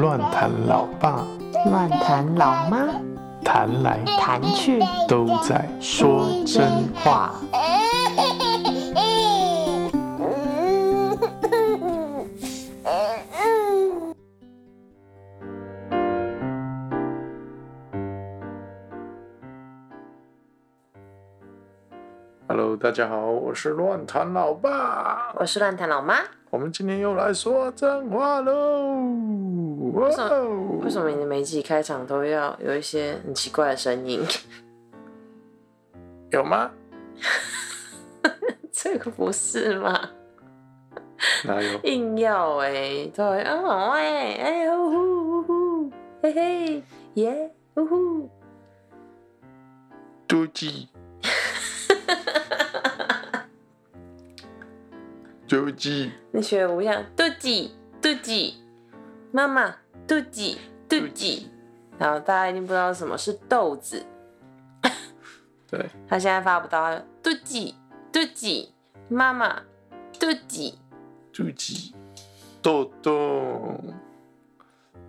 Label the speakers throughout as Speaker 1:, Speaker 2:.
Speaker 1: 乱弹老爸，
Speaker 2: 乱弹老妈，
Speaker 1: 弹来
Speaker 2: 弹去
Speaker 1: 都在说真话。Hello，大家好，我是乱谈老爸。
Speaker 2: 我是乱谈老妈。
Speaker 1: 我们今天又来说真话喽！哇
Speaker 2: 什
Speaker 1: 哦
Speaker 2: 为什么你的每一集开场都要有一些很奇怪的声音？
Speaker 1: 有吗？
Speaker 2: 这个不是吗？
Speaker 1: 哪有？
Speaker 2: 硬要哎、对，哦哎哎呼呼呼呼，嘿嘿耶呼呼，
Speaker 1: 嘟鸡，嘟鸡，
Speaker 2: 你学得不像肚脐肚脐，妈妈肚脐肚脐，然后大家一定不知道什么是豆子，
Speaker 1: 对，
Speaker 2: 他现在发不到，肚脐肚脐，妈妈肚脐。
Speaker 1: 肚脐，豆豆，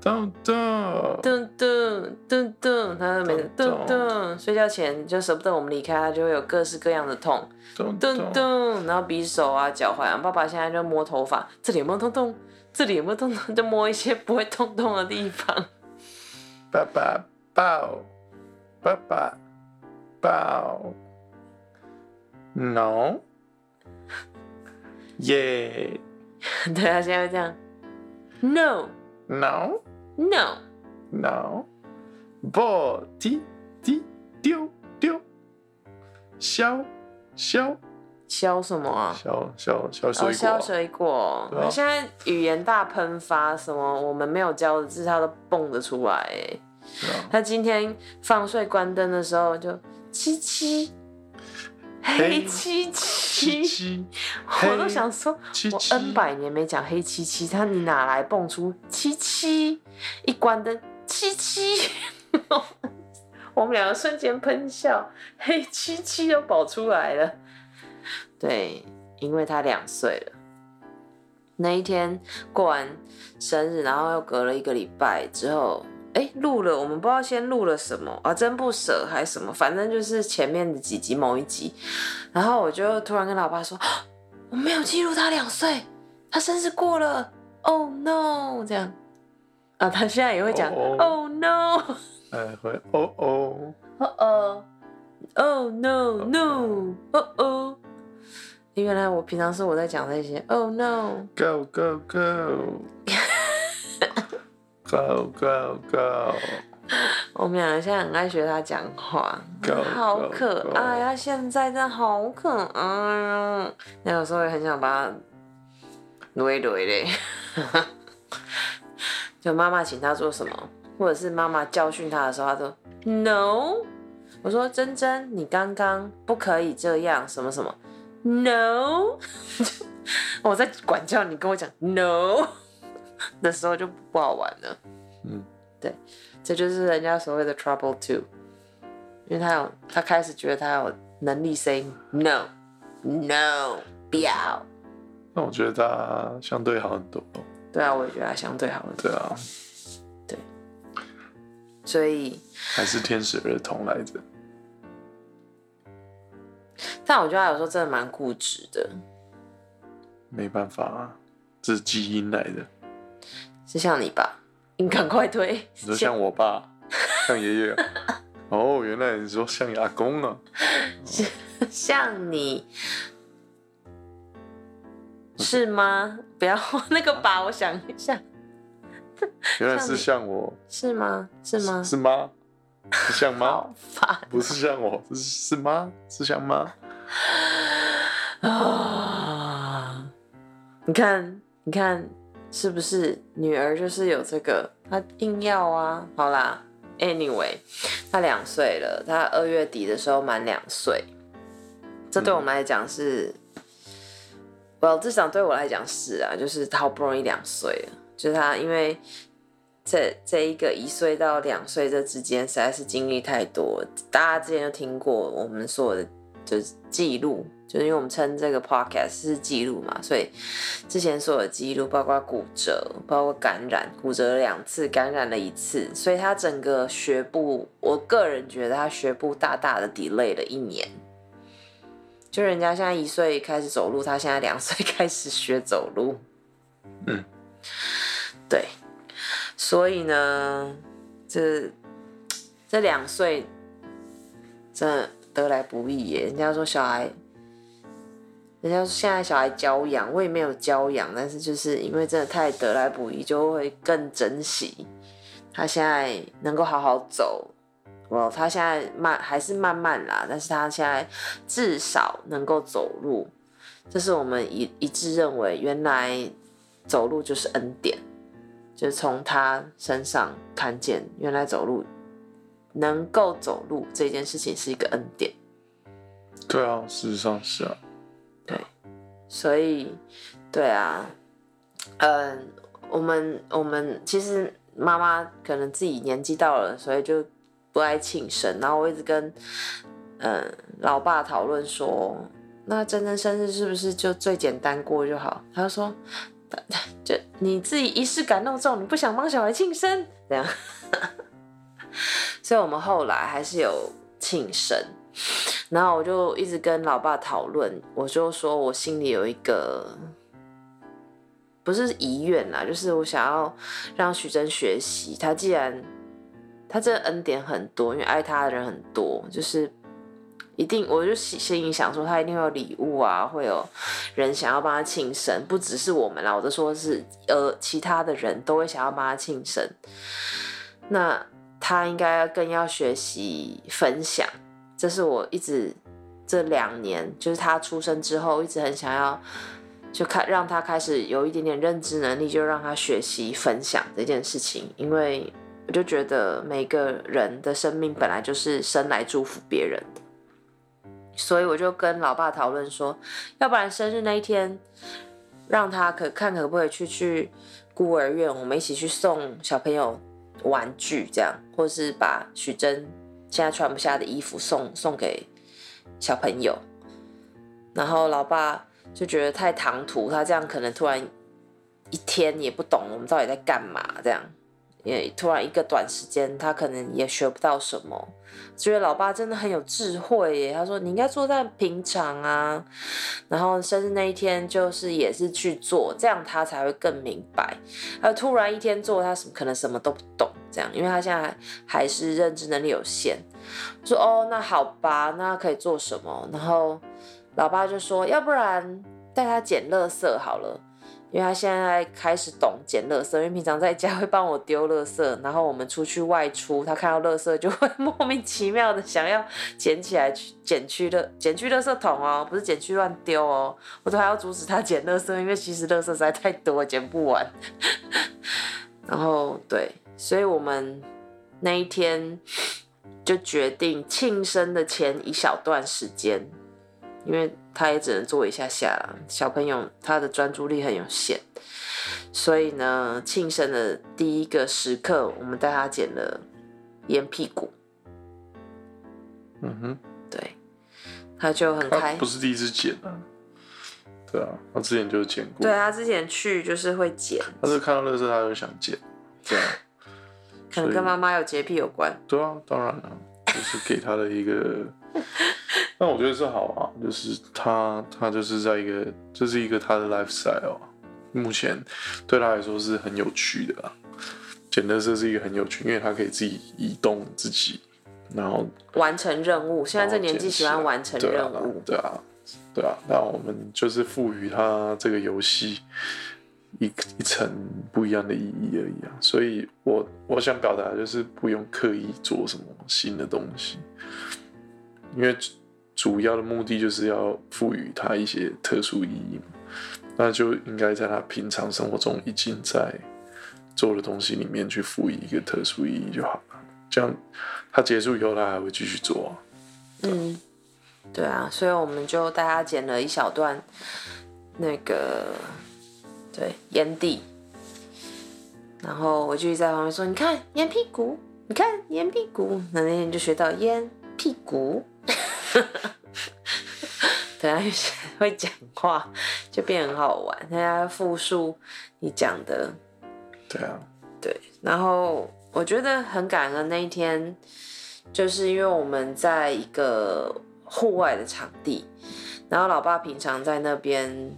Speaker 2: 噔噔噔噔，他每次噔
Speaker 1: 咚
Speaker 2: 噔，睡觉前就舍不得我们离开，他就会有各式各样的痛，
Speaker 1: 豆
Speaker 2: 噔
Speaker 1: 豆，
Speaker 2: 噔，然后比手啊、脚踝啊。爸爸现在就摸头发，这里有没有痛痛？这里有没有痛痛？就摸一些不会痛痛的地方。
Speaker 1: 爸爸抱，爸爸抱，no，耶
Speaker 2: 对他现在会这样，no
Speaker 1: ，no。no，No，不踢踢丢丢，削削
Speaker 2: 削什么啊？
Speaker 1: 削削削水
Speaker 2: 哦，
Speaker 1: 果，
Speaker 2: 削水果。他现在语言大喷发，什么我们没有教的字他都蹦得出来。他今天放睡关灯的时候就七七，黑七七，
Speaker 1: 七七，
Speaker 2: 我都想说，我 N 百年没讲黑漆漆，他你哪来蹦出漆漆？一关灯漆漆，我们两个瞬间喷笑，黑漆漆都跑出来了。对，因为他两岁了。那一天过完生日，然后又隔了一个礼拜之后，哎，录了，我们不知道先录了什么啊，真不舍还是什么，反正就是前面的几集某一集，然后我就突然跟老爸说，啊我没有记录他两岁，他生日过了，Oh no，这样。啊，他现在也会讲
Speaker 1: 哦
Speaker 2: Oh no，
Speaker 1: 哎会哦哦，
Speaker 2: 哦哦，Oh no no，哦哦，原来我平常是我在讲那些，Oh no！Go。
Speaker 1: Go go go，Go go go，
Speaker 2: 我们两个现在很爱学他讲话
Speaker 1: Go,
Speaker 2: 好可爱啊！现在真的好可爱啊。那有时候也很想把他撸一撸嘞。就妈妈请他做什么，或者是妈妈教训他的时候，他说 “no”。我说：“珍珍，你刚刚不可以这样，什么什么，no。” 我在管教你跟我讲 “no” 的时候就不好玩了。
Speaker 1: 嗯，对
Speaker 2: 这就是人家所谓的 trouble two，因为他有他开始觉得他有能力 say no no 不要。
Speaker 1: 那我觉得他相对好很多，
Speaker 2: 对啊，我也觉得他相对好很多，
Speaker 1: 对啊，对。
Speaker 2: 所以
Speaker 1: 还是天使儿童来着，
Speaker 2: 但我觉得他有时候真的蛮固执的，
Speaker 1: 没办法啊，这是基因来的。
Speaker 2: 是像你吧？你赶快推，
Speaker 1: 你说像我爸，像爷爷啊，哦，原来你说像阿公啊，
Speaker 2: 像你是吗？不要那个吧，我想一下，
Speaker 1: 原来是
Speaker 2: 像
Speaker 1: 我，
Speaker 2: 是吗？是吗？
Speaker 1: 是吗？是像吗不是像我，是是吗？是像吗？
Speaker 2: 啊！你看，你看，是不是女儿就是有这个？她硬要啊。好啦，anyway，她两岁了，她二月底的时候满两岁，这对我们来讲是，well，至少对我来讲是啊，就是她好不容易两岁了，就是她因为这这一个一岁到两岁这之间实在是经历太多，大家之前就听过我们所有的就是记录，就是因为我们称这个 podcast 是记录嘛，所以之前所有的记录，包括骨折，包括感染，骨折了两次，感染了一次，所以他整个学步，我个人觉得他学步大大的 delay 了一年。就人家现在一岁开始走路，他现在两岁开始学走路。
Speaker 1: 嗯，
Speaker 2: 对，所以呢，这这两岁真的得来不易耶。人家说小孩，人家说现在小孩教养，我也没有教养，但是就是因为真的太得来不易，就会更珍惜他现在能够好好走。哦，他现在慢还是慢慢啦，但是他现在至少能够走路，这是我们一一致认为，原来走路就是恩典，就是从他身上看见，原来走路能够走路这件事情是一个恩典。
Speaker 1: 对啊，事实上是啊。
Speaker 2: 对，所以对啊，嗯，我们我们其实妈妈可能自己年纪到了，所以就。不爱庆生，然后我一直跟嗯老爸讨论说，那真真生日是不是就最简单过就好？他说，就你自己仪式感那么重，你不想帮小孩庆生这样，所以我们后来还是有庆生，然后我就一直跟老爸讨论，我就说我心里有一个不是遗愿啦，就是我想要让徐峥学习，他既然。他这恩典很多，因为爱他的人很多，就是一定，我就心里想说，他一定会有礼物啊，会有人想要帮他庆生，不只是我们啦，我就说是呃，其他的人都会想要帮他庆生。那他应该更要学习分享，这是我一直这两年，就是他出生之后，一直很想要，就开让他开始有一点点认知能力，就让他学习分享这件事情，因为。我就觉得每个人的生命本来就是生来祝福别人的，所以我就跟老爸讨论说，要不然生日那一天，让他可看可不可以去去孤儿院，我们一起去送小朋友玩具，这样，或是把许真现在穿不下的衣服送送给小朋友。然后老爸就觉得太唐突，他这样可能突然一天也不懂我们到底在干嘛，这样。也突然一个短时间，他可能也学不到什么。觉得老爸真的很有智慧耶。他说：“你应该做在平常啊，然后生日那一天就是也是去做，这样他才会更明白。而突然一天做，他什可能什么都不懂，这样，因为他现在还是认知能力有限。说哦，那好吧，那可以做什么？然后老爸就说：要不然带他捡垃圾好了。”因为他现在开始懂捡垃圾，因为平常在家 会帮我丢垃圾，然后我们出去外出，他看到垃圾就会 莫名其妙的想要捡起来去捡去的捡去垃圾桶哦，不是捡去乱丢哦，我都还要阻止他捡垃圾，因为其实垃圾实在太多，捡不完。然后对，所以我们那一天就决定庆生的前一小段时间，因为。他也只能坐一下下，小朋友他的专注力很有限，所以呢，庆生的第一个时刻，我们带他剪了烟屁股。
Speaker 1: 嗯哼，
Speaker 2: 对，他就很开，
Speaker 1: 不是第一次剪啊，对啊，他之前就剪过，
Speaker 2: 对他之前去就是会剪，
Speaker 1: 他是看到乐色他就想剪，对啊，
Speaker 2: 可能跟妈妈有洁癖有关，
Speaker 1: 对啊，当然了，就是给他的一个。但我觉得是好啊，就是他他就是在一个，这是一个他的 lifestyle，目前对他来说是很有趣的啊。捡垃圾是一个很有趣，因为他可以自己移动自己，然后
Speaker 2: 完成任务。现在这年纪喜欢完成任务，
Speaker 1: 对啊，对啊。那我们就是赋予他这个游戏一一层不一样的意义而已啊。所以我我想表达就是不用刻意做什么新的东西。因为主要的目的就是要赋予他一些特殊意义，那就应该在他平常生活中已经在做的东西里面去赋予一个特殊意义就好了。这样他结束以后，他还会继续做。
Speaker 2: 嗯，对啊，所以我们就大家剪了一小段那个对烟蒂，然后我继续在旁边说：“你看烟屁股，你看烟屁股。”那那天就学到烟屁股。对啊，有些会讲话就变很好玩，大家复述你讲的，
Speaker 1: 对啊，
Speaker 2: 对。然后我觉得很感恩那一天，就是因为我们在一个户外的场地，然后老爸平常在那边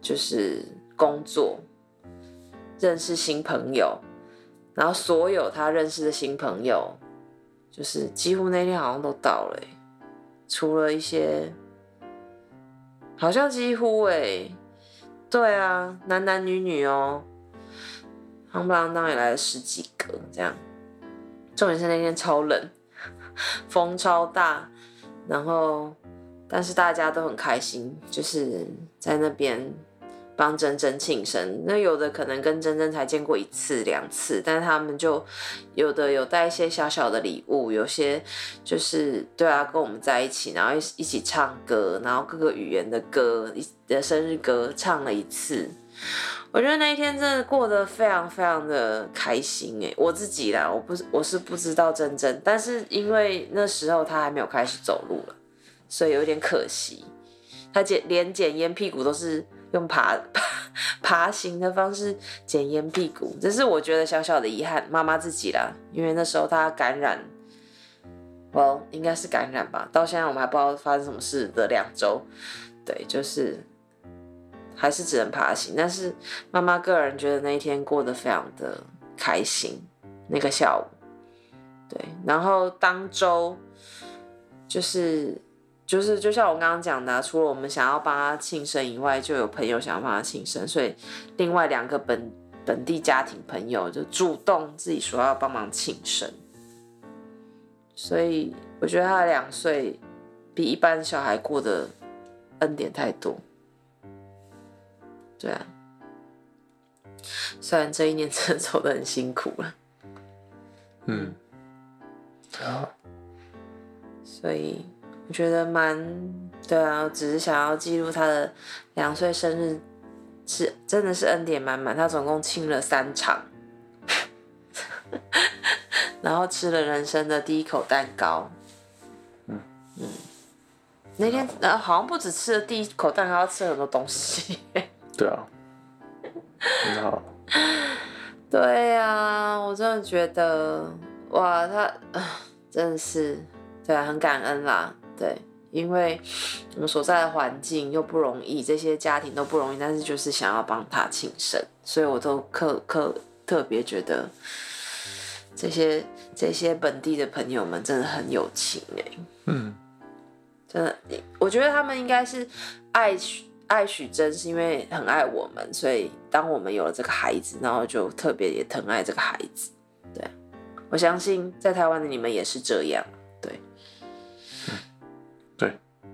Speaker 2: 就是工作，认识新朋友，然后所有他认识的新朋友，就是几乎那天好像都到了欸、除了一些。好像几乎哎、对啊，男男女女哦，夯不啷当也来了十几个这样。重点是那天超冷，风超大，然后但是大家都很开心，就是在那边帮珍珍庆生。那有的可能跟珍珍才见过一次两次，但是他们就有的有带一些小小的礼物，有些就是对啊，跟我们在一起，然后一起唱歌，然后各个语言的歌，一的生日歌唱了一次。我觉得那一天真的过得非常非常的开心诶，我自己啦，我不我是不知道珍珍，但是因为那时候她还没有开始走路了，所以有点可惜。她捡连捡烟屁股都是用爬 爬爬行的方式捡烟屁股，这是我觉得小小的遗憾。妈妈自己啦，因为那时候她感染哦应该是感染吧，到现在我们还不知道发生什么事的两周，对，就是还是只能爬行。但是妈妈个人觉得那一天过得非常的开心，那个下午，对，然后当周就是。就是就像我刚刚讲的啊、除了我们想要帮他庆生以外，就有朋友想要帮他庆生，所以另外两个本本地家庭朋友就主动自己说要帮忙庆生。所以我觉得他两岁比一般小孩过得恩典太多。对啊，虽然这一年 真的走得很辛苦了，
Speaker 1: 嗯，对啊，
Speaker 2: 所以我觉得蛮对啊，只是想要记录他的两岁生日，是真的是恩典满满。他总共亲了三场，然后吃了人生的第一口蛋糕。
Speaker 1: 嗯
Speaker 2: 嗯，那天呃好像不止吃了第一口蛋糕，吃了很多东西。
Speaker 1: 对啊，很好，
Speaker 2: 对呀、我真的觉得哇，他啊真的是对啊，很感恩啦。对，因为我们所在的环境又不容易，这些家庭都不容易，但是就是想要帮他庆生，所以我都特特特别觉得这些这些本地的朋友们真的很有情哎、
Speaker 1: 嗯，
Speaker 2: 真的，我觉得他们应该是爱许爱许真，是因为很爱我们，所以当我们有了这个孩子，然后就特别也疼爱这个孩子。对，我相信在台湾的你们也是这样。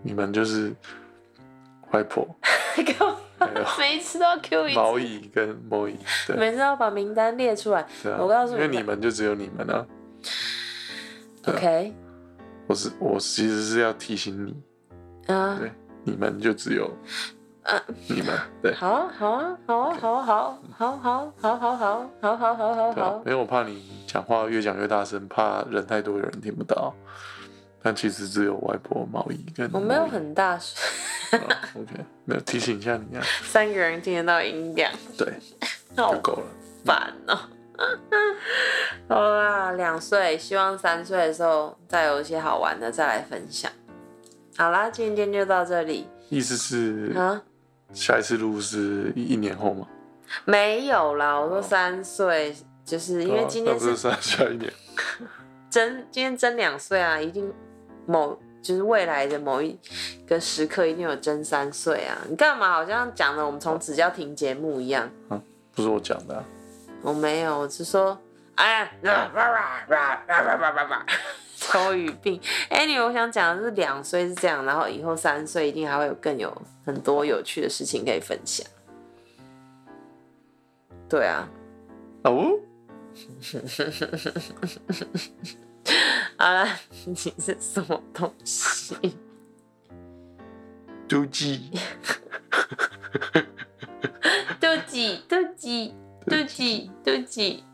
Speaker 1: 你们就是外婆
Speaker 2: 每一次都要 Q 一次，
Speaker 1: 毛姨跟毛姨，对。
Speaker 2: 每次都要把名单列出来。
Speaker 1: 对啊，
Speaker 2: 我告诉你
Speaker 1: 因为你们就只有你们啊，啊。
Speaker 2: OK，
Speaker 1: 我是我其实是要提醒你，
Speaker 2: 啊，
Speaker 1: 对，你们就只有
Speaker 2: 啊
Speaker 1: 你们，对。
Speaker 2: 好啊，好啊，好啊，好啊，好啊，好好好好好好好好好好好，
Speaker 1: 因为我怕你讲话越讲越大声，怕人太多有人听不到。但其实只有外婆毛衣跟
Speaker 2: 我没有很大声，
Speaker 1: 啊 OK，没有提醒一下你啊，
Speaker 2: 三个人听得到音量，
Speaker 1: 对，
Speaker 2: 好
Speaker 1: 就够了。
Speaker 2: 烦哦、好啦，两岁，希望三岁的时候再有一些好玩的再来分享。好啦，今天就到这里。
Speaker 1: 意思是
Speaker 2: 啊，
Speaker 1: 下一次录是一一年后吗？
Speaker 2: 没有啦，我说三岁，就是因为今天是
Speaker 1: 哦那不是下下一年，
Speaker 2: 真，今天真两岁啊，一定某就是未来的某一个时刻一定有真三岁啊！你干嘛好像讲的我们从此就要停节目一样？
Speaker 1: 不是我讲的、啊。
Speaker 2: 我没有，我是说，哎，口语病。Anyway，我想讲的是两岁是这样，然后以后三岁一定还会有更有很多有趣的事情可以分享。对啊，
Speaker 1: 哦，
Speaker 2: 好了你是什么东西？妒忌妒忌妒忌妒忌妒忌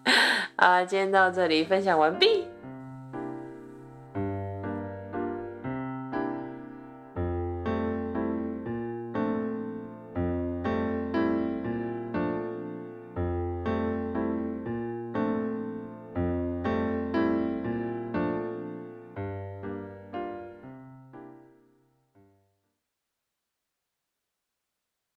Speaker 2: 啊今天到这里分享完毕。